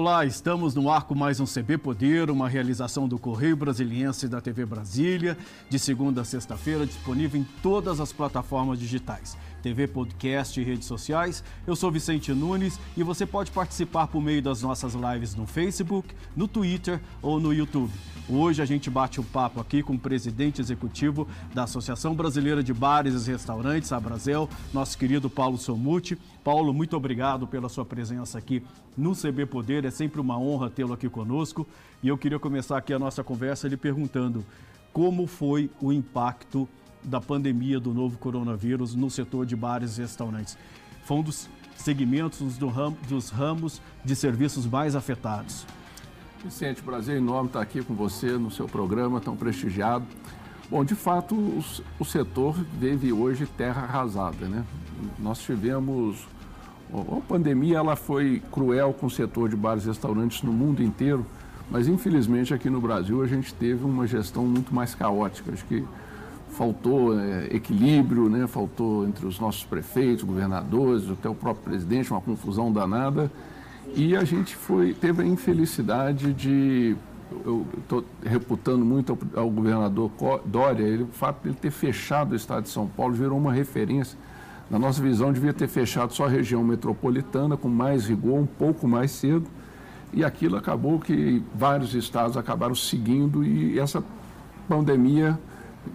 Olá, estamos no ar com mais um CB Poder, uma realização do Correio Brasiliense da TV Brasília, de segunda a sexta-feira, disponível em todas as plataformas digitais. TV, podcast e redes sociais. Eu sou Vicente Nunes e você pode participar por meio das nossas lives no Facebook, no Twitter ou no YouTube. Hoje a gente bate um papo aqui com o presidente executivo da Associação Brasileira de Bares e Restaurantes, a Brasel, nosso querido Paulo Somuti. Paulo, muito obrigado pela sua presença aqui no CB Poder. É sempre uma honra tê-lo aqui conosco. E eu queria começar aqui a nossa conversa lhe perguntando como foi o impacto da pandemia do novo coronavírus no setor de bares e restaurantes. Foi um dos segmentos do ram, dos ramos de serviços mais afetados. Vicente, prazer enorme estar aqui com você no seu programa tão prestigiado. Bom, de fato, o, o setor vive hoje terra arrasada, né? Nós tivemos a pandemia ela foi cruel com o setor de bares e restaurantes no mundo inteiro, mas infelizmente aqui no Brasil a gente teve uma gestão muito mais caótica. Acho que faltou é, equilíbrio, né? faltou entre os nossos prefeitos, governadores, até o próprio presidente, uma confusão danada. E a gente foi, teve a infelicidade de. Eu estou reputando muito ao, governador Dória, ele, o fato de ele ter fechado o estado de São Paulo virou uma referência. Na nossa visão, devia ter fechado só a região metropolitana, com mais rigor, um pouco mais cedo. E aquilo acabou que vários estados acabaram seguindo e essa pandemia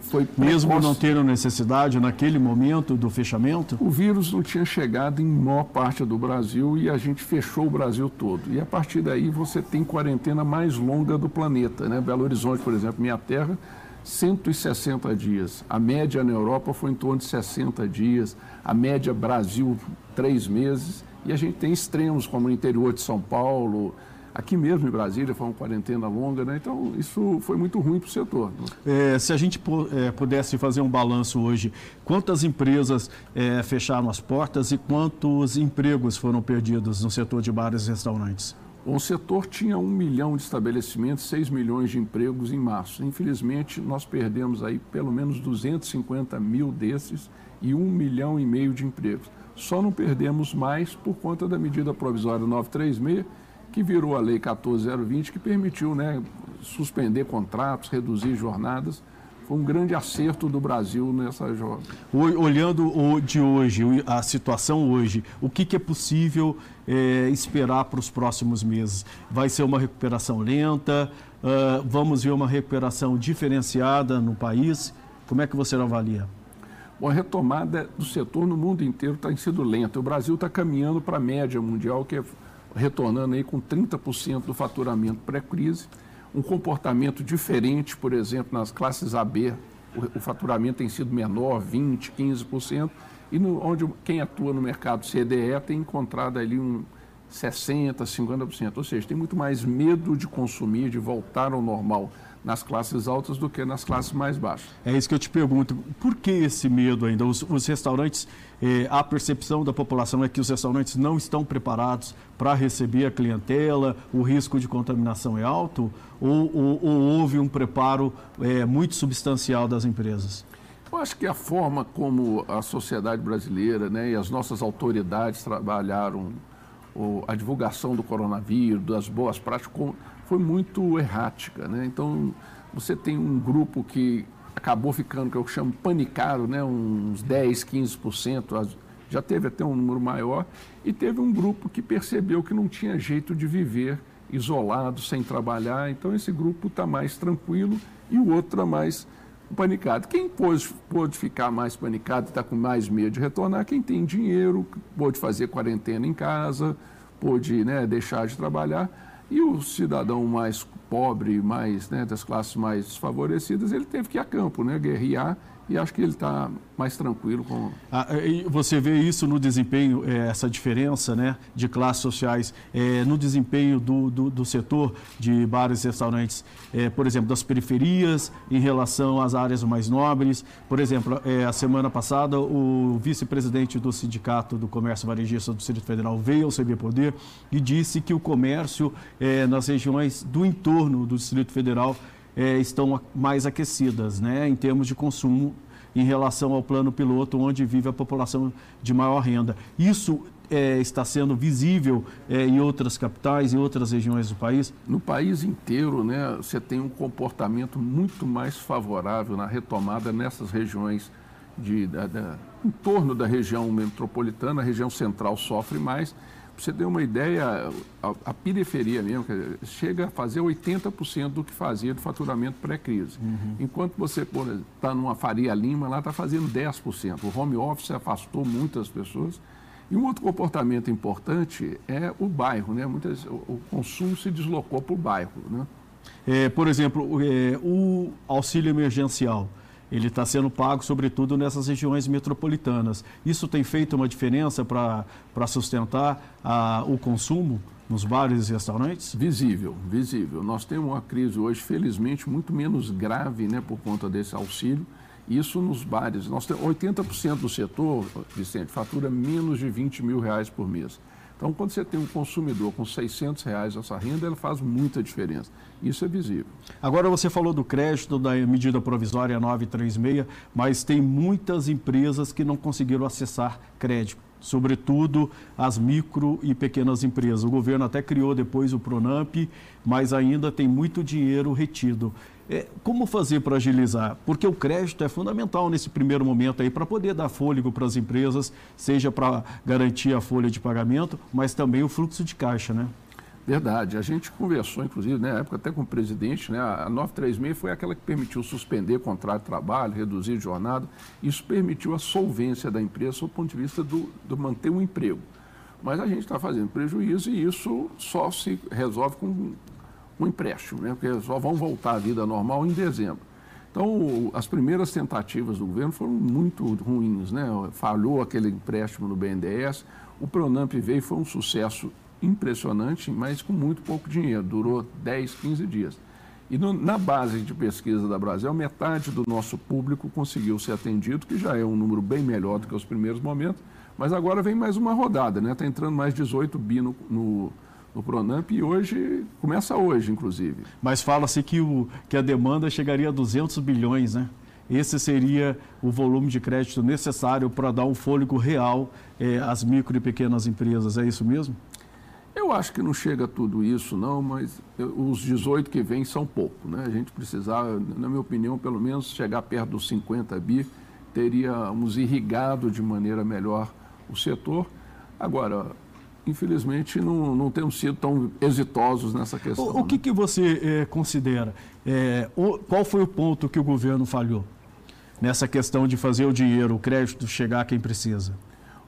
foi Mesmo não tendo necessidade naquele momento do fechamento? O vírus não tinha chegado em maior parte do Brasil e a gente fechou o Brasil todo. E a partir daí você tem quarentena mais longa do planeta. Né? Belo Horizonte, por exemplo, minha terra, 160 dias. A média na Europa foi em torno de 60 dias. A média Brasil, três meses. E a gente tem extremos, como no interior de São Paulo, Aqui mesmo em Brasília foi uma quarentena longa, né? então isso foi muito ruim para o setor. Né? É, se a gente é, pudesse fazer um balanço hoje, quantas empresas é, fecharam as portas e quantos empregos foram perdidos no setor de bares e restaurantes? O setor tinha um milhão de estabelecimentos, 6 milhões de empregos em março. Infelizmente, nós perdemos aí pelo menos 250 mil desses e um milhão e meio de empregos. Só não perdemos mais por conta da medida provisória 936 que virou a Lei 14020, que permitiu né, suspender contratos, reduzir jornadas. Foi um grande acerto do Brasil nessa jogada. Olhando o de hoje, a situação hoje, o que, que é possível é, esperar para os próximos meses? Vai ser uma recuperação lenta? Uh, vamos ver uma recuperação diferenciada no país? Como é que você avalia? Bom, a retomada do setor no mundo inteiro está sendo lenta. O Brasil está caminhando para a média mundial, que é retornando aí com 30% do faturamento pré-crise, um comportamento diferente, por exemplo, nas classes AB, o, o faturamento tem sido menor, 20%, 15%, e no, onde quem atua no mercado CDE tem encontrado ali um 60%, 50%, ou seja, tem muito mais medo de consumir, de voltar ao normal nas classes altas do que nas classes mais baixas. É isso que eu te pergunto. Por que esse medo ainda? Os, os restaurantes, eh, a percepção da população é que os restaurantes não estão preparados para receber a clientela, o risco de contaminação é alto ou, ou, ou houve um preparo eh, muito substancial das empresas? Eu acho que a forma como a sociedade brasileira né, e as nossas autoridades trabalharam a divulgação do coronavírus, das boas práticas, foi muito errática. Né? Então, você tem um grupo que acabou ficando, que eu chamo panicado, né? uns 10, 15%, já teve até um número maior, e teve um grupo que percebeu que não tinha jeito de viver isolado, sem trabalhar, então esse grupo está mais tranquilo e o outro está mais panicado. Quem pôde, pôde ficar mais panicado, está com mais medo de retornar, quem tem dinheiro, pôde fazer quarentena em casa, pôde né, deixar de trabalhar, e o cidadão mais pobre, mais né, das classes mais desfavorecidas, ele teve que ir a campo, né, guerrear e acho que ele está mais tranquilo com. Ah, você vê isso no desempenho, é, essa diferença né, de classes sociais, é, no desempenho do, do, do, setor de bares e restaurantes, é, por exemplo, das periferias em relação às áreas mais nobres. Por exemplo, é, a semana passada, o vice-presidente do Sindicato do Comércio Varejista do Distrito Federal veio ao CB Poder e disse que o comércio é, nas regiões do entorno do Distrito Federal é, estão mais aquecidas, né, em termos de consumo em relação ao plano piloto, onde vive a população de maior renda. Isso é, está sendo visível é, em outras capitais, em outras regiões do país? No país inteiro, né, você tem um comportamento muito mais favorável na retomada nessas regiões de, da, da, em torno da região metropolitana, a região central sofre mais para você ter uma ideia, a, a periferia mesmo chega a fazer 80% do que fazia do faturamento pré-crise. Uhum. Enquanto você está numa Faria Lima, lá está fazendo 10%. O home office afastou muitas pessoas. E um outro comportamento importante é o bairro, né? Muitas, o, o consumo se deslocou para o bairro, né? É, por exemplo, é, o auxílio emergencial ele está sendo pago, sobretudo, nessas regiões metropolitanas. Isso tem feito uma diferença para sustentar a, o consumo nos bares e restaurantes? Visível, visível. Nós temos uma crise hoje, felizmente, muito menos grave né, por conta desse auxílio. Isso nos bares. Nós temos 80% do setor, Vicente, fatura menos de 20 mil reais por mês. Então, quando você tem um consumidor com 600 reais essa renda, ela faz muita diferença. Isso é visível. Agora, você falou do crédito da medida provisória 936, mas tem muitas empresas que não conseguiram acessar crédito sobretudo as micro e pequenas empresas. O governo até criou depois o Pronamp, mas ainda tem muito dinheiro retido. É, como fazer para agilizar? Porque o crédito é fundamental nesse primeiro momento aí para poder dar fôlego para as empresas, seja para garantir a folha de pagamento, mas também o fluxo de caixa, né? Verdade. A gente conversou, inclusive, na época até com o presidente, né? A 936 foi aquela que permitiu suspender contrato de trabalho, reduzir jornada. Isso permitiu a solvência da empresa do ponto de vista do, do manter um emprego. Mas a gente está fazendo prejuízo e isso só se resolve com um empréstimo, né? Porque só vão voltar à vida normal em dezembro. Então, as primeiras tentativas do governo foram muito ruins, né? Falhou aquele empréstimo no BNDES, o Pronamp veio foi um sucesso impressionante, mas com muito pouco dinheiro. Durou 10, 15 dias. E no, na base de pesquisa da Brasil, metade do nosso público conseguiu ser atendido, que já é um número bem melhor do que os primeiros momentos. Mas agora vem mais uma rodada, né? Está entrando mais 18 bi no, no, no Pronamp e hoje, começa hoje, inclusive. Mas fala-se que, o, que a demanda chegaria a 200 bilhões, né? Esse seria o volume de crédito necessário para dar um fôlego real eh, às micro e pequenas empresas, é isso mesmo? Eu acho que não chega a tudo isso, não, mas os 18 que vêm são pouco. Né? A gente precisava, na minha opinião, pelo menos chegar perto dos 50 bi, teríamos irrigado de maneira melhor o setor. Agora, infelizmente, não, não temos sido tão exitosos nessa questão. O, o que, né? que você eh, considera? Eh, o, qual foi o ponto que o governo falhou nessa questão de fazer o dinheiro, o crédito chegar a quem precisa?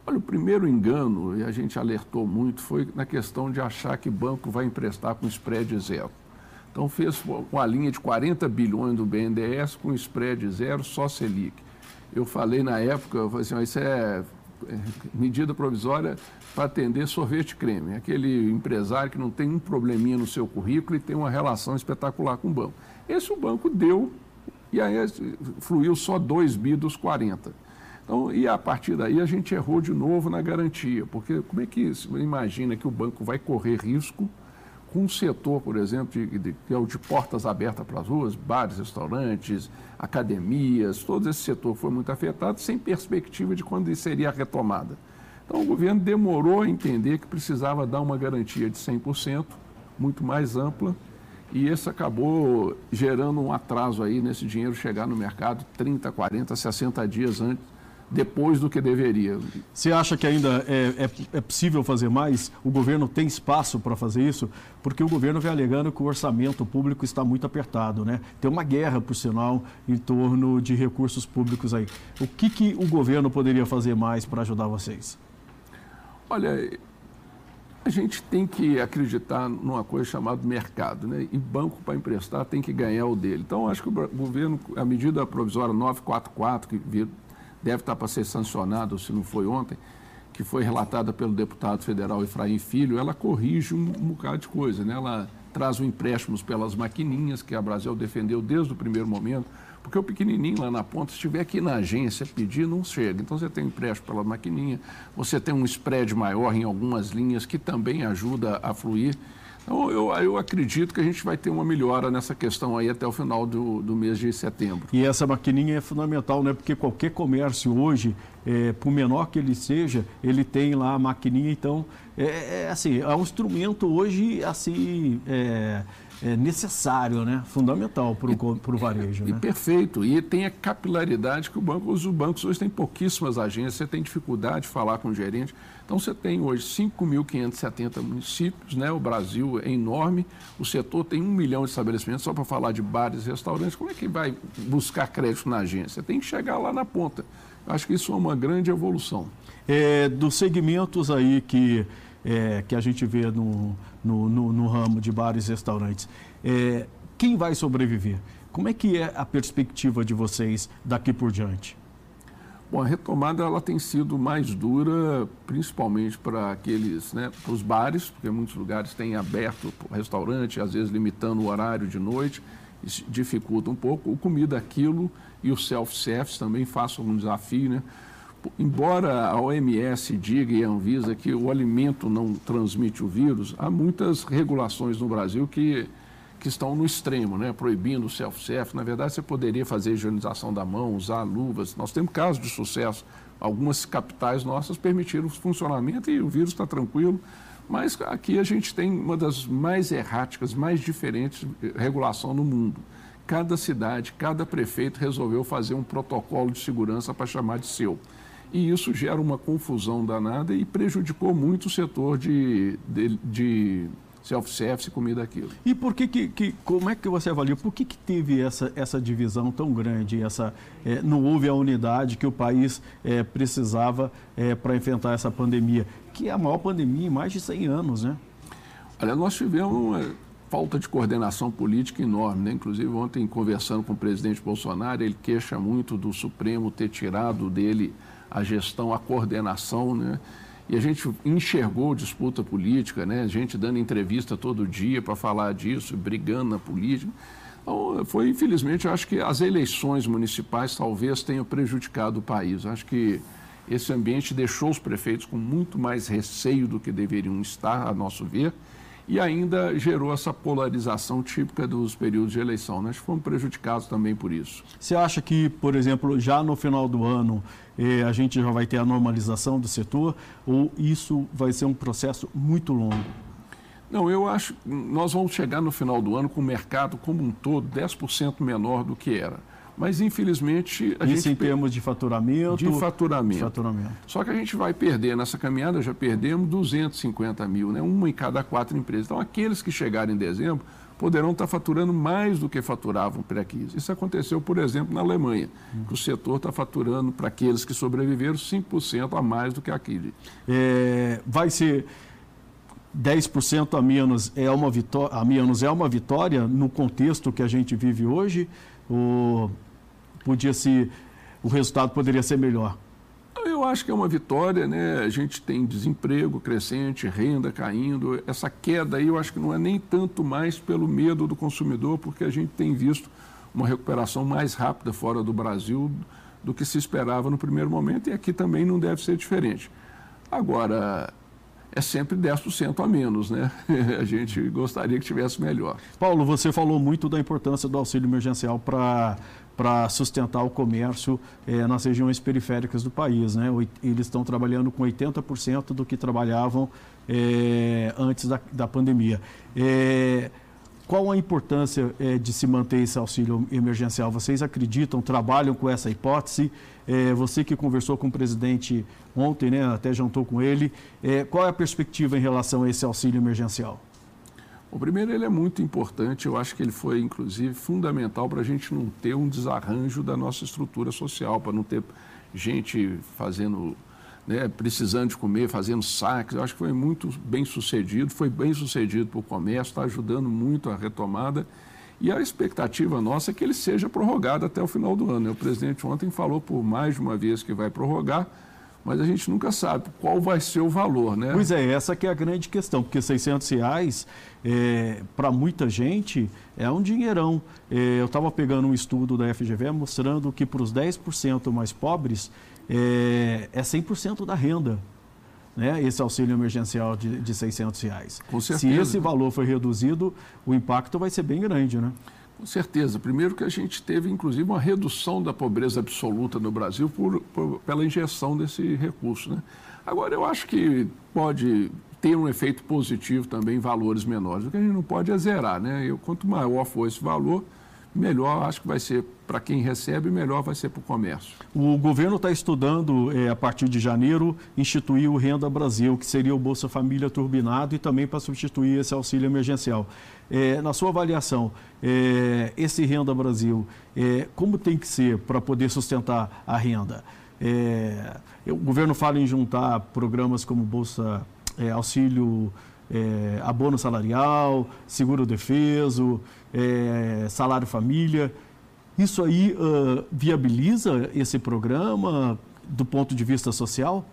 Olha, o primeiro engano, e a gente alertou muito, foi na questão de achar que banco vai emprestar com spread zero. Então fez uma linha de 40 bilhões do BNDES com spread zero, só Selic. Eu falei na época, eu falei assim, isso é, é medida provisória para atender sorvete creme. Aquele empresário que não tem um probleminha no seu currículo e tem uma relação espetacular com o banco. Esse o banco deu e aí fluiu só 2 bi dos 40. Então, e a partir daí a gente errou de novo na garantia, porque como é que você imagina que o banco vai correr risco com um setor, por exemplo, de, de, que é o de portas abertas para as ruas, bares, restaurantes, academias, todo esse setor foi muito afetado, sem perspectiva de quando seria a retomada. Então, o governo demorou a entender que precisava dar uma garantia de 100%, muito mais ampla, e isso acabou gerando um atraso aí nesse dinheiro chegar no mercado 30, 40, 60 dias antes depois do que deveria. Você acha que ainda é, é, é possível fazer mais? O governo tem espaço para fazer isso? Porque o governo vem alegando que o orçamento público está muito apertado, né? Tem uma guerra, por sinal, em torno de recursos públicos aí. O que, que o governo poderia fazer mais para ajudar vocês? Olha, a gente tem que acreditar numa coisa chamada mercado, né? E banco para emprestar tem que ganhar o dele. Então, acho que o governo, a medida provisória 944, que deve estar para ser sancionada, se não foi ontem, que foi relatada pelo deputado federal Efraim Filho, ela corrige um, um bocado de coisa, né? Ela traz o empréstimos pelas maquininhas, que a Brasil defendeu desde o primeiro momento, porque o pequenininho lá na ponta, se estiver aqui na agência pedir, não chega. Então você tem um empréstimo pela maquininha, você tem um spread maior em algumas linhas que também ajuda a fluir. Então, eu, eu acredito que a gente vai ter uma melhora nessa questão aí até o final do, do mês de setembro. E essa maquininha é fundamental, né? Porque qualquer comércio hoje, é, por menor que ele seja, ele tem lá a maquininha, então, é, é assim, é um instrumento hoje, assim, é, é necessário, né? fundamental para o varejo. E né? perfeito. E tem a capilaridade que o banco, os bancos hoje têm pouquíssimas agências, você tem dificuldade de falar com o gerente. Então você tem hoje 5.570 municípios, né? o Brasil é enorme, o setor tem um milhão de estabelecimentos, só para falar de bares e restaurantes, como é que vai buscar crédito na agência? Tem que chegar lá na ponta. Acho que isso é uma grande evolução. É, dos segmentos aí que é, que a gente vê no, no, no, no, ramo de bares e restaurantes. É, quem vai sobreviver? Como é que é a perspectiva de vocês daqui por diante? Bom, a retomada ela tem sido mais dura, principalmente para aqueles, né, para os bares, porque muitos lugares têm aberto restaurante, às vezes limitando o horário de noite, isso dificulta um pouco. O comida aquilo e o self-service também façam um desafio, né? Embora a OMS diga e a Anvisa que o alimento não transmite o vírus, há muitas regulações no Brasil que, que estão no extremo, né? proibindo o self-service. Na verdade, você poderia fazer higienização da mão, usar luvas. Nós temos casos de sucesso. Algumas capitais nossas permitiram o funcionamento e o vírus está tranquilo. Mas aqui a gente tem uma das mais erráticas, mais diferentes regulação no mundo. Cada cidade, cada prefeito resolveu fazer um protocolo de segurança para chamar de seu e isso gera uma confusão danada e prejudicou muito o setor de, de, de self-service, comida aquilo. E por que, que, que, como é que você avalia, por que, que teve essa, essa divisão tão grande, essa, é, não houve a unidade que o país é, precisava é, para enfrentar essa pandemia, que é a maior pandemia em mais de 100 anos, né? Olha, nós tivemos uma falta de coordenação política enorme, né? Inclusive ontem conversando com o presidente Bolsonaro, ele queixa muito do Supremo ter tirado dele a gestão, a coordenação, né? E a gente enxergou disputa política, né? Gente dando entrevista todo dia para falar disso, brigando na política. Então, foi, infelizmente, eu acho que as eleições municipais talvez tenham prejudicado o país. Acho que esse ambiente deixou os prefeitos com muito mais receio do que deveriam estar, a nosso ver e ainda gerou essa polarização típica dos períodos de eleição. Nós fomos prejudicados também por isso. Você acha que, por exemplo, já no final do ano eh, a gente já vai ter a normalização do setor ou isso vai ser um processo muito longo? Não, eu acho que nós vamos chegar no final do ano com o mercado como um todo 10% menor do que era. Mas, infelizmente, a Isso gente... em termos de faturamento? De faturamento. de faturamento. Só que a gente vai perder nessa caminhada, já perdemos 250 mil, né? uma em cada quatro empresas. Então, aqueles que chegarem em dezembro poderão estar faturando mais do que faturavam pré-crise. Isso aconteceu, por exemplo, na Alemanha, que o setor está faturando, para aqueles que sobreviveram, 5% a mais do que aquele. É, vai ser 10% a menos é uma vitória, a menos é uma vitória no contexto que a gente vive hoje? Ou podia se o resultado poderia ser melhor? Eu acho que é uma vitória, né? A gente tem desemprego crescente, renda caindo. Essa queda aí eu acho que não é nem tanto mais pelo medo do consumidor, porque a gente tem visto uma recuperação mais rápida fora do Brasil do que se esperava no primeiro momento e aqui também não deve ser diferente. Agora, é sempre 10% a menos, né? A gente gostaria que tivesse melhor. Paulo, você falou muito da importância do auxílio emergencial para para sustentar o comércio é, nas regiões periféricas do país. Né? Eles estão trabalhando com 80% do que trabalhavam é, antes da, da pandemia. É, qual a importância de se manter esse auxílio emergencial? Vocês acreditam, trabalham com essa hipótese? você que conversou com o presidente ontem, né, até jantou com ele, qual é a perspectiva em relação a esse auxílio emergencial? O primeiro, ele é muito importante, eu acho que ele foi, inclusive, fundamental para a gente não ter um desarranjo da nossa estrutura social, para não ter gente fazendo, né, precisando de comer, fazendo saques. Eu acho que foi muito bem sucedido, foi bem sucedido para o comércio, está ajudando muito a retomada. E a expectativa nossa é que ele seja prorrogado até o final do ano. O presidente ontem falou por mais de uma vez que vai prorrogar, mas a gente nunca sabe qual vai ser o valor, né? Pois é, essa que é a grande questão, porque 600 reais, é, para muita gente, é um dinheirão. É, eu estava pegando um estudo da FGV mostrando que para os 10% mais pobres, é, é 100% da renda. né, esse auxílio emergencial de, de 600 reais. Com certeza. Se esse valor for reduzido, o impacto vai ser bem grande, né? Com certeza. Primeiro que a gente teve, inclusive, uma redução da pobreza absoluta no Brasil por, por, pela injeção desse recurso. Né? Agora, eu acho que pode ter um efeito positivo também em valores menores. O que a gente não pode é zerar. Né? Eu, quanto maior for esse valor, melhor acho que vai ser para quem recebe, melhor vai ser para o comércio. O governo está estudando, é, a partir de janeiro, instituir o Renda Brasil, que seria o Bolsa Família turbinado e também para substituir esse auxílio emergencial. É, na sua avaliação, é, esse Renda Brasil, é, como tem que ser para poder sustentar a renda? É, o governo fala em juntar programas como Bolsa é, Auxílio é, Abono Salarial, Seguro Defeso, Salário Família. Isso aí uh, viabiliza esse programa do ponto de vista social?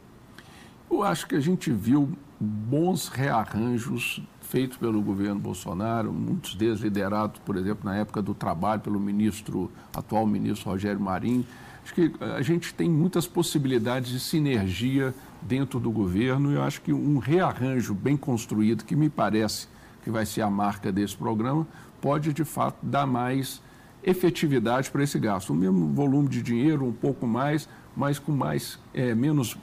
Eu acho que a gente viu bons rearranjos feitos pelo governo Bolsonaro, muitos deles liderados, por exemplo, na época do trabalho pelo ministro, atual ministro Rogério Marinho. Acho que a gente tem muitas possibilidades de sinergia dentro do governo e eu acho que um rearranjo bem construído, que me parece que vai ser a marca desse programa, pode de fato dar mais efetividade para esse gasto. O mesmo volume de dinheiro, um pouco mais, mas com mais, é, menos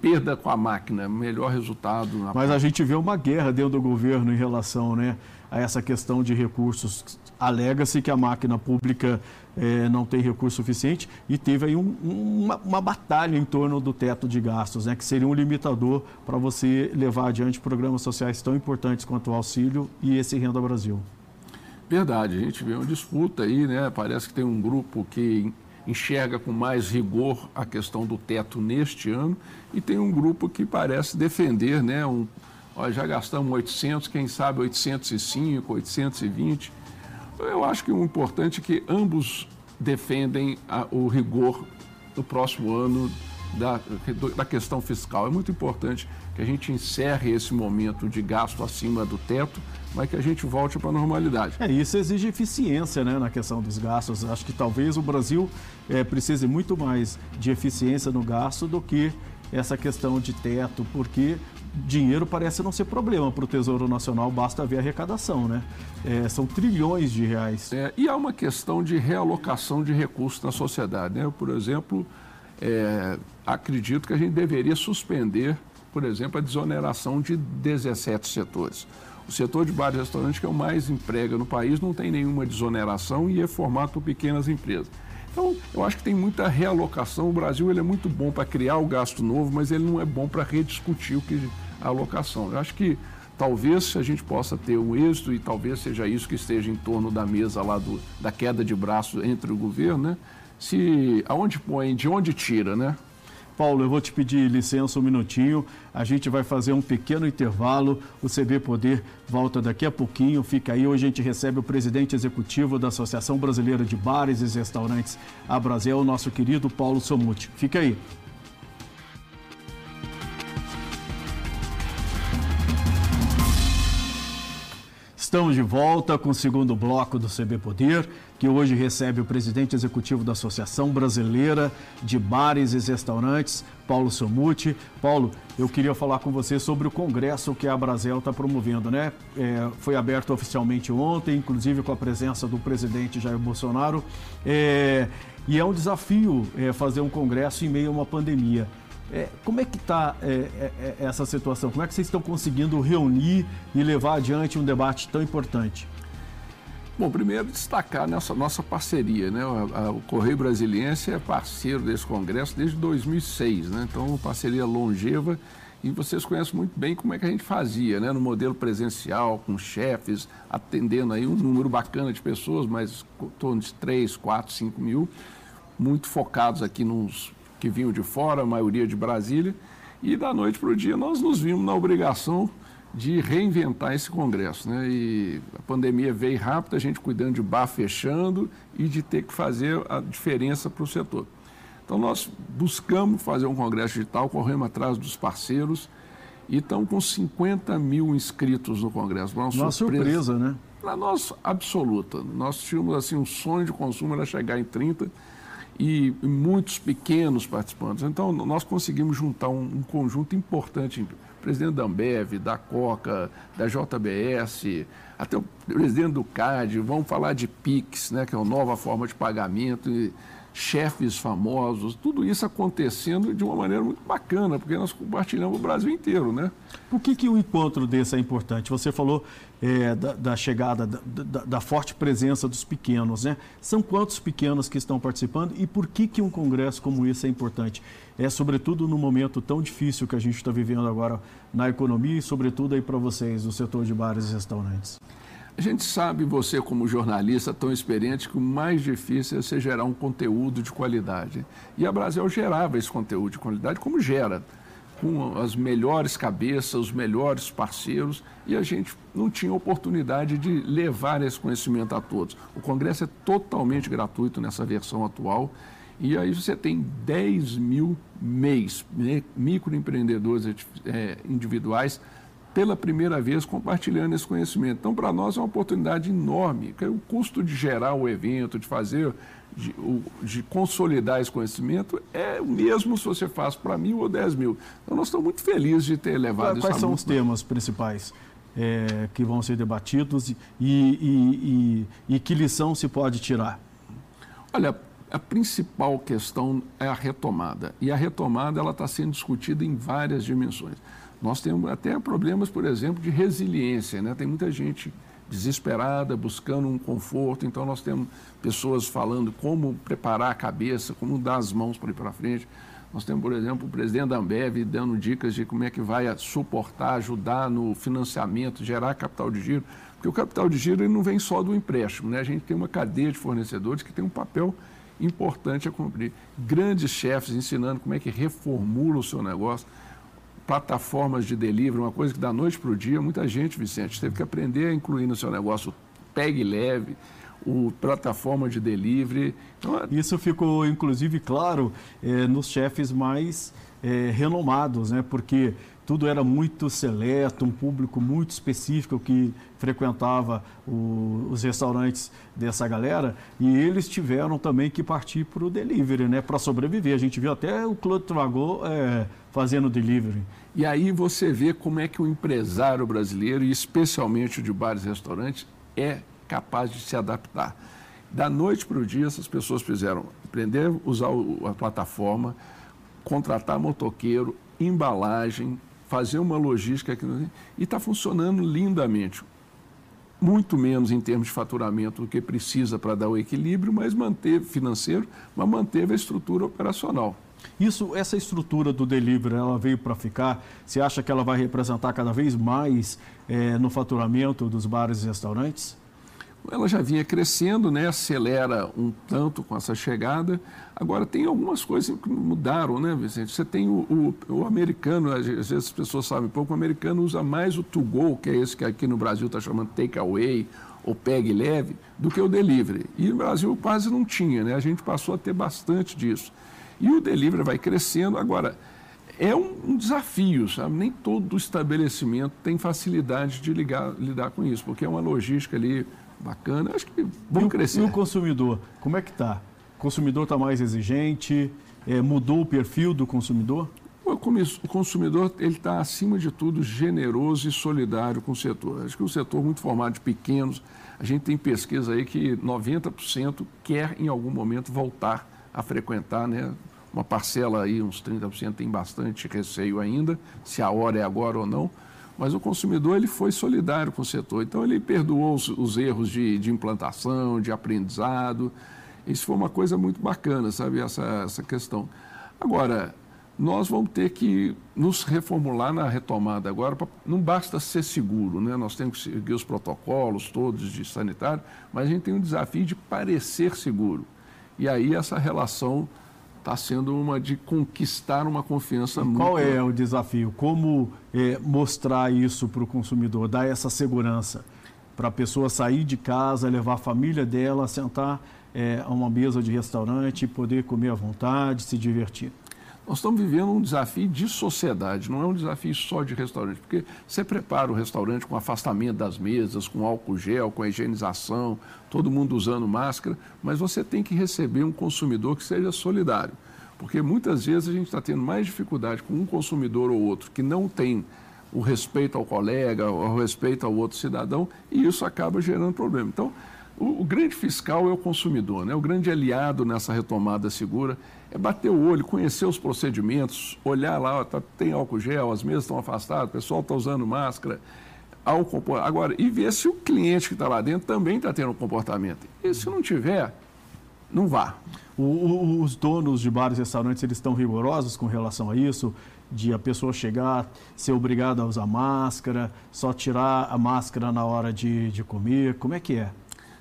perda com a máquina, melhor resultado. Mas a gente vê uma guerra dentro do governo em relação né, a essa questão de recursos. Alega-se que a máquina pública eh, não tem recurso suficiente e teve aí um, uma, uma, batalha em torno do teto de gastos, né, que seria um limitador para você levar adiante programas sociais tão importantes quanto o auxílio e esse Renda Brasil. Verdade, a gente vê uma disputa aí, né? Parece que tem um grupo que enxerga com mais rigor a questão do teto neste ano e tem um grupo que parece defender, né, um, ó, já gastamos 800, quem sabe 805, 820. Eu acho que o importante é que ambos defendem a, o rigor no próximo ano da, da questão fiscal. É muito importante que a gente encerre esse momento de gasto acima do teto, mas que a gente volte para a normalidade. É, isso exige eficiência né, na questão dos gastos. Acho que talvez o Brasil é, precise muito mais de eficiência no gasto do que essa questão de teto, porque dinheiro parece não ser problema para o Tesouro Nacional, basta ver a arrecadação, né? É, são trilhões de reais. É, e há uma questão de realocação de recursos na sociedade, né? Por exemplo, é, acredito que a gente deveria suspender, por exemplo, a desoneração de 17 setores. O setor de bar e restaurante, que é o mais emprega no país, não tem nenhuma desoneração e é formado por pequenas empresas. Então, eu acho que tem muita realocação. O Brasil ele é muito bom para criar o gasto novo, mas ele não é bom para rediscutir o que a alocação. Eu acho que talvez a gente possa ter um êxito e talvez seja isso que esteja em torno da mesa lá do, da queda de braço entre o governo, né? Se aonde põe, de onde tira, né? Paulo, eu vou te pedir licença um minutinho. A gente vai fazer um pequeno intervalo. O CB Poder volta daqui a pouquinho. Fica aí. Hoje a gente recebe o presidente executivo da Associação Brasileira de Bares e Restaurantes, a Brasil, nosso querido Paulo Somuti. Fica aí. Estamos de volta com o segundo bloco do CB Poder que hoje recebe o presidente executivo da Associação Brasileira de Bares e Restaurantes, Paulo Somuti. Paulo, eu queria falar com você sobre o congresso que a Brasel está promovendo, né? É, foi aberto oficialmente ontem, inclusive com a presença do presidente Jair Bolsonaro. É, e é um desafio é, fazer um congresso em meio a uma pandemia. É, como é que está é, é, essa situação? Como é que vocês estão conseguindo reunir e levar adiante um debate tão importante? Bom, primeiro destacar nessa nossa parceria, né? O, Correio Brasiliense é parceiro desse congresso desde 2006, né? Então, uma parceria longeva e vocês conhecem muito bem como é que a gente fazia, né? No modelo presencial, com chefes, atendendo aí um número bacana de pessoas, mas em torno de 3, 4, 5 mil, muito focados aqui nos que vinham de fora, a maioria de Brasília. E da noite para o dia nós nos vimos na obrigação de reinventar esse congresso. Né? E a pandemia veio rápido, a gente cuidando de bar fechando e de ter que fazer a diferença para o setor. Então nós buscamos fazer um congresso digital, corremos atrás dos parceiros e estamos com 50 mil inscritos no congresso. Uma surpresa, surpresa né? Para nós, absoluta. Nós tínhamos assim um sonho de consumo era chegar em 30 e muitos pequenos participantes. Então, nós conseguimos juntar um, um conjunto importante, presidente da Ambev, da Coca, da JBS, até o presidente do CAD, vamos falar de PIX, né, que é uma nova forma de pagamento, e chefes famosos, tudo isso acontecendo de uma maneira muito bacana, porque nós compartilhamos o Brasil inteiro, né? Por que, que um encontro desse é importante? Você falou é, da, da, chegada, da, da, forte presença dos pequenos, né? São quantos pequenos que estão participando e por que, que um congresso como esse é importante? É sobretudo no momento tão difícil que a gente está vivendo agora na economia e sobretudo aí para vocês, o setor de bares e restaurantes. A gente sabe, você como jornalista tão experiente, que o mais difícil é você gerar um conteúdo de qualidade. E a Brasil gerava esse conteúdo de qualidade como gera, com as melhores cabeças, os melhores parceiros, e a gente não tinha oportunidade de levar esse conhecimento a todos. O congresso é totalmente gratuito nessa versão atual, e aí você tem 10 mil MEIs, microempreendedores é, individuais, pela primeira vez compartilhando esse conhecimento. Então, para nós é uma oportunidade enorme. O custo de gerar o evento, de fazer, de, de consolidar esse conhecimento é o mesmo se você faz para mil ou dez mil. Então, nós estamos muito felizes de ter levado Quais isso Quais são os temas principais é, que vão ser debatidos e, e, e, e que lição se pode tirar? Olha, a principal questão é a retomada. E a retomada ela está sendo discutida em várias dimensões. Nós temos até problemas, por exemplo, de resiliência. Né? Tem muita gente desesperada, buscando um conforto. Então, nós temos pessoas falando como preparar a cabeça, como dar as mãos para ir para frente. Nós temos, por exemplo, o presidente da Ambev dando dicas de como é que vai suportar, ajudar no financiamento, gerar capital de giro. Porque o capital de giro ele não vem só do empréstimo. Né? A gente tem uma cadeia de fornecedores que tem um papel importante a cumprir. Grandes chefes ensinando como é que reformula o seu negócio plataformas de delivery, uma coisa que da noite para o dia, muita gente, Vicente, teve que aprender a incluir no seu negócio pegue leve, o plataforma de delivery. Então, é Isso ficou, inclusive, claro é, nos chefes mais é, renomados, né? porque tudo era muito seleto, um público muito específico que frequentava o, os restaurantes dessa galera e eles tiveram também que partir para o delivery, né, para sobreviver. A gente viu até o Claude Tragot é, fazendo delivery. E aí você vê como é que o empresário brasileiro, e especialmente o de bares e restaurantes, é capaz de se adaptar. Da noite para o dia, essas pessoas fizeram aprender a usar a plataforma, contratar motoqueiro, embalagem, fazer uma logística aqui e está funcionando lindamente. Muito menos em termos de faturamento do que precisa para dar o equilíbrio, mas manteve financeiro, mas manteve a estrutura operacional. Isso, essa estrutura do delivery, ela veio para ficar? Você acha que ela vai representar cada vez mais é, no faturamento dos bares e restaurantes? ela já vinha crescendo, né? acelera um tanto com essa chegada. Agora, tem algumas coisas que mudaram, né, Vicente? Você tem o, o, o americano, às vezes as pessoas sabem pouco, o americano usa mais o to-go, que é esse que aqui no Brasil está chamando take-away ou pegue leve, do que o delivery. E no Brasil quase não tinha, né? A gente passou a ter bastante disso. E o delivery vai crescendo. Agora, é um, um, desafio, sabe? Nem todo estabelecimento tem facilidade de ligar, lidar com isso, porque é uma logística ali bacana. Acho que vão crescer. E o consumidor, como é que está? O consumidor está mais exigente? É, mudou o perfil do consumidor? O consumidor ele está, acima de tudo, generoso e solidário com o setor. Acho que o setor muito formado de pequenos, a gente tem pesquisa aí que 90% quer em algum momento voltar a frequentar, né? Uma parcela aí, uns 30% tem bastante receio ainda, se a hora é agora ou não mas o consumidor ele foi solidário com o setor. Então, ele perdoou os, os erros de, de, implantação, de aprendizado. Isso foi uma coisa muito bacana, sabe, essa, essa questão. Agora, nós vamos ter que nos reformular na retomada agora. Pra, não basta ser seguro, né? nós temos que seguir os protocolos todos de sanitário, mas a gente tem um desafio de parecer seguro. E aí essa relação está sendo uma de conquistar uma confiança muito. Qual é o desafio? Como é, mostrar isso para o consumidor, dar essa segurança para a pessoa sair de casa, levar a família dela, sentar é, a uma mesa de restaurante e poder comer à vontade, se divertir? Nós estamos vivendo um desafio de sociedade, não é um desafio só de restaurante, porque você prepara o restaurante com afastamento das mesas, com álcool gel, com higienização, todo mundo usando máscara, mas você tem que receber um consumidor que seja solidário. Porque muitas vezes a gente está tendo mais dificuldade com um consumidor ou outro que não tem o respeito ao colega, o respeito ao outro cidadão, e isso acaba gerando problema. Então, o, grande fiscal é o consumidor, né? o grande aliado nessa retomada segura é bater o olho, conhecer os procedimentos, olhar lá, tá, tem álcool gel, as mesas estão afastadas, o pessoal está usando máscara. Álcool, agora, e ver se o cliente que está lá dentro também está tendo um comportamento. E se não tiver, não vá. O, o, os donos de bares e restaurantes, eles estão rigorosos com relação a isso? De a pessoa chegar, ser obrigada a usar máscara, só tirar a máscara na hora de, de comer? Como é que é?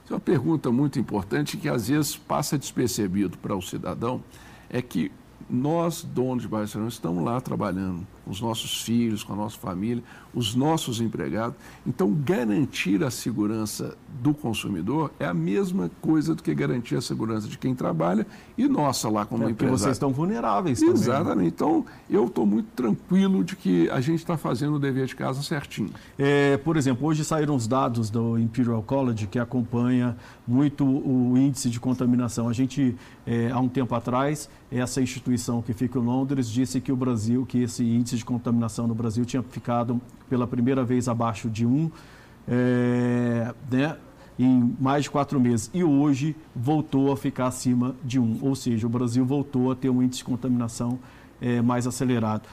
É uma pergunta muito importante que às vezes passa despercebido para o cidadão, é que nós, donos de bairros estamos lá trabalhando com os nossos filhos, com a nossa família, os nossos empregados. Então, garantir a segurança do consumidor é a mesma coisa do que garantir a segurança de quem trabalha e nossa lá como é empresa. Porque vocês estão vulneráveis também. Né? Exatamente. Então, eu estou muito tranquilo de que a gente está fazendo o dever de casa certinho. É, por exemplo, hoje saíram os dados do Imperial College que acompanha muito o índice de contaminação. A gente, é, há um tempo atrás, essa instituição que fica em Londres disse que o Brasil, que esse índice de contaminação no Brasil tinha ficado pela primeira vez abaixo de 1, é, né, em mais de quatro meses. E hoje voltou a ficar acima de 1, ou seja, o Brasil voltou a ter um índice de contaminação é, mais acelerado.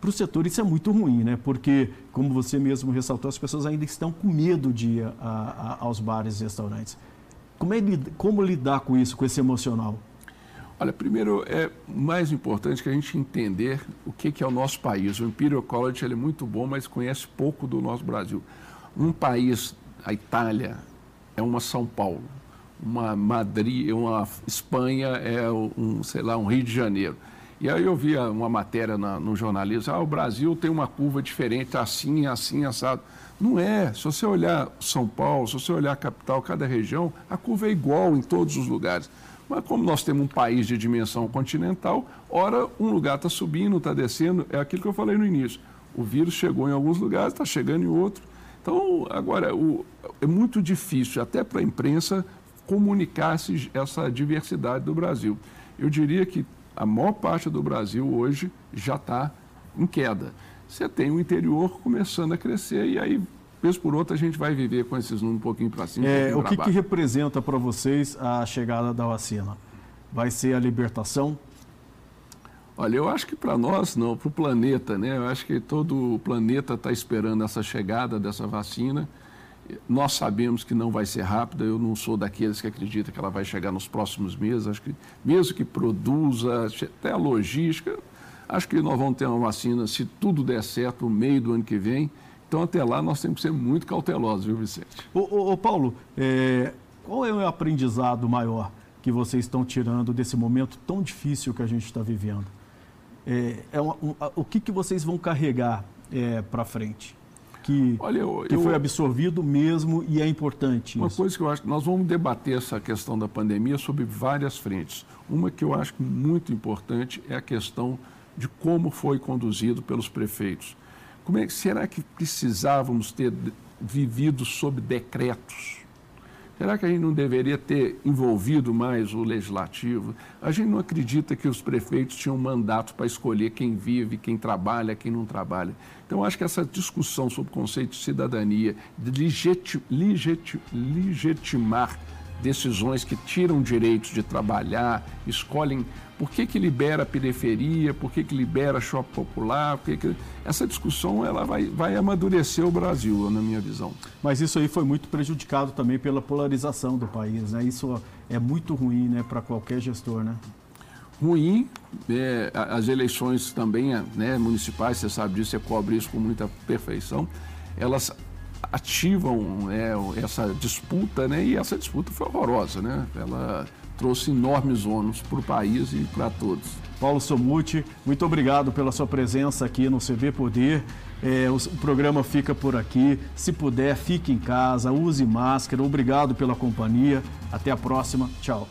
Para o setor isso é muito ruim, né? porque, como você mesmo ressaltou, as pessoas ainda estão com medo de ir a, a, aos bares e restaurantes. Como, é, como lidar com isso, com esse emocional? Olha, primeiro é mais importante que a gente entender o que, é o nosso país. O Imperial College ele é muito bom, mas conhece pouco do nosso Brasil. Um país, a Itália, é uma São Paulo. Uma Madrid, uma Espanha é um, sei lá, um Rio de Janeiro. E aí eu via uma matéria na, no jornalismo, ah, o Brasil tem uma curva diferente, assim, assim, assado. Não é. Se você olhar São Paulo, se você olhar a capital, cada região, a curva é igual em todos os lugares. Mas como nós temos um país de dimensão continental, ora um lugar está subindo, está descendo, é aquilo que eu falei no início. O vírus chegou em alguns lugares, está chegando em outros. Então, agora, o, é muito difícil, até para a imprensa, comunicar essa diversidade do Brasil. Eu diria que a maior parte do Brasil hoje já está em queda. Você tem o interior começando a crescer e aí vez por outra a gente vai viver com esses números um pouquinho para cima. É, um o que, que representa para vocês a chegada da vacina? Vai ser a libertação? Olha, eu acho que para nós não, para o planeta, né? Eu acho que todo o planeta está esperando essa chegada dessa vacina. Nós sabemos que não vai ser rápida, eu não sou daqueles que acreditam que ela vai chegar nos próximos meses. Acho que, mesmo que produza, até a logística, acho que nós vamos ter uma vacina, se tudo der certo, no meio do ano que vem. Então, até lá, nós temos que ser muito cautelosos, viu, Vicente? Ô, ô, ô Paulo, é, qual é o aprendizado maior que vocês estão tirando desse momento tão difícil que a gente está vivendo? É, é um, um, o que, que vocês vão carregar é, para frente? Que, Olha, eu, que foi absorvido mesmo e é importante Uma isso. coisa que eu acho que nós vamos debater essa questão da pandemia sobre várias frentes. Uma que eu acho muito importante é a questão de como foi conduzido pelos prefeitos. Como é, será que precisávamos ter vivido sob decretos? Será que a gente não deveria ter envolvido mais o legislativo? A gente não acredita que os prefeitos tinham mandato para escolher quem vive, quem trabalha, quem não trabalha. Então, acho que essa discussão sobre o conceito de cidadania, de legitimar decisões que tiram direitos de trabalhar, escolhem por que, que libera a periferia, por que, que libera shopping popular, por que que... essa discussão ela vai, vai amadurecer o Brasil, na minha visão. Mas isso aí foi muito prejudicado também pela polarização do país, né? Isso é muito ruim né, para qualquer gestor, né? Ruim, é, as eleições também né, municipais, você sabe disso, você cobre isso com muita perfeição, elas ativam é, essa disputa, né? E essa disputa foi horrorosa, né? Ela trouxe enormes ônus para o país e para todos. Paulo Somuti, muito obrigado pela sua presença aqui no CV Poder. É, o, o, programa fica por aqui. Se puder, fique em casa, use máscara. Obrigado pela companhia. Até a próxima. Tchau.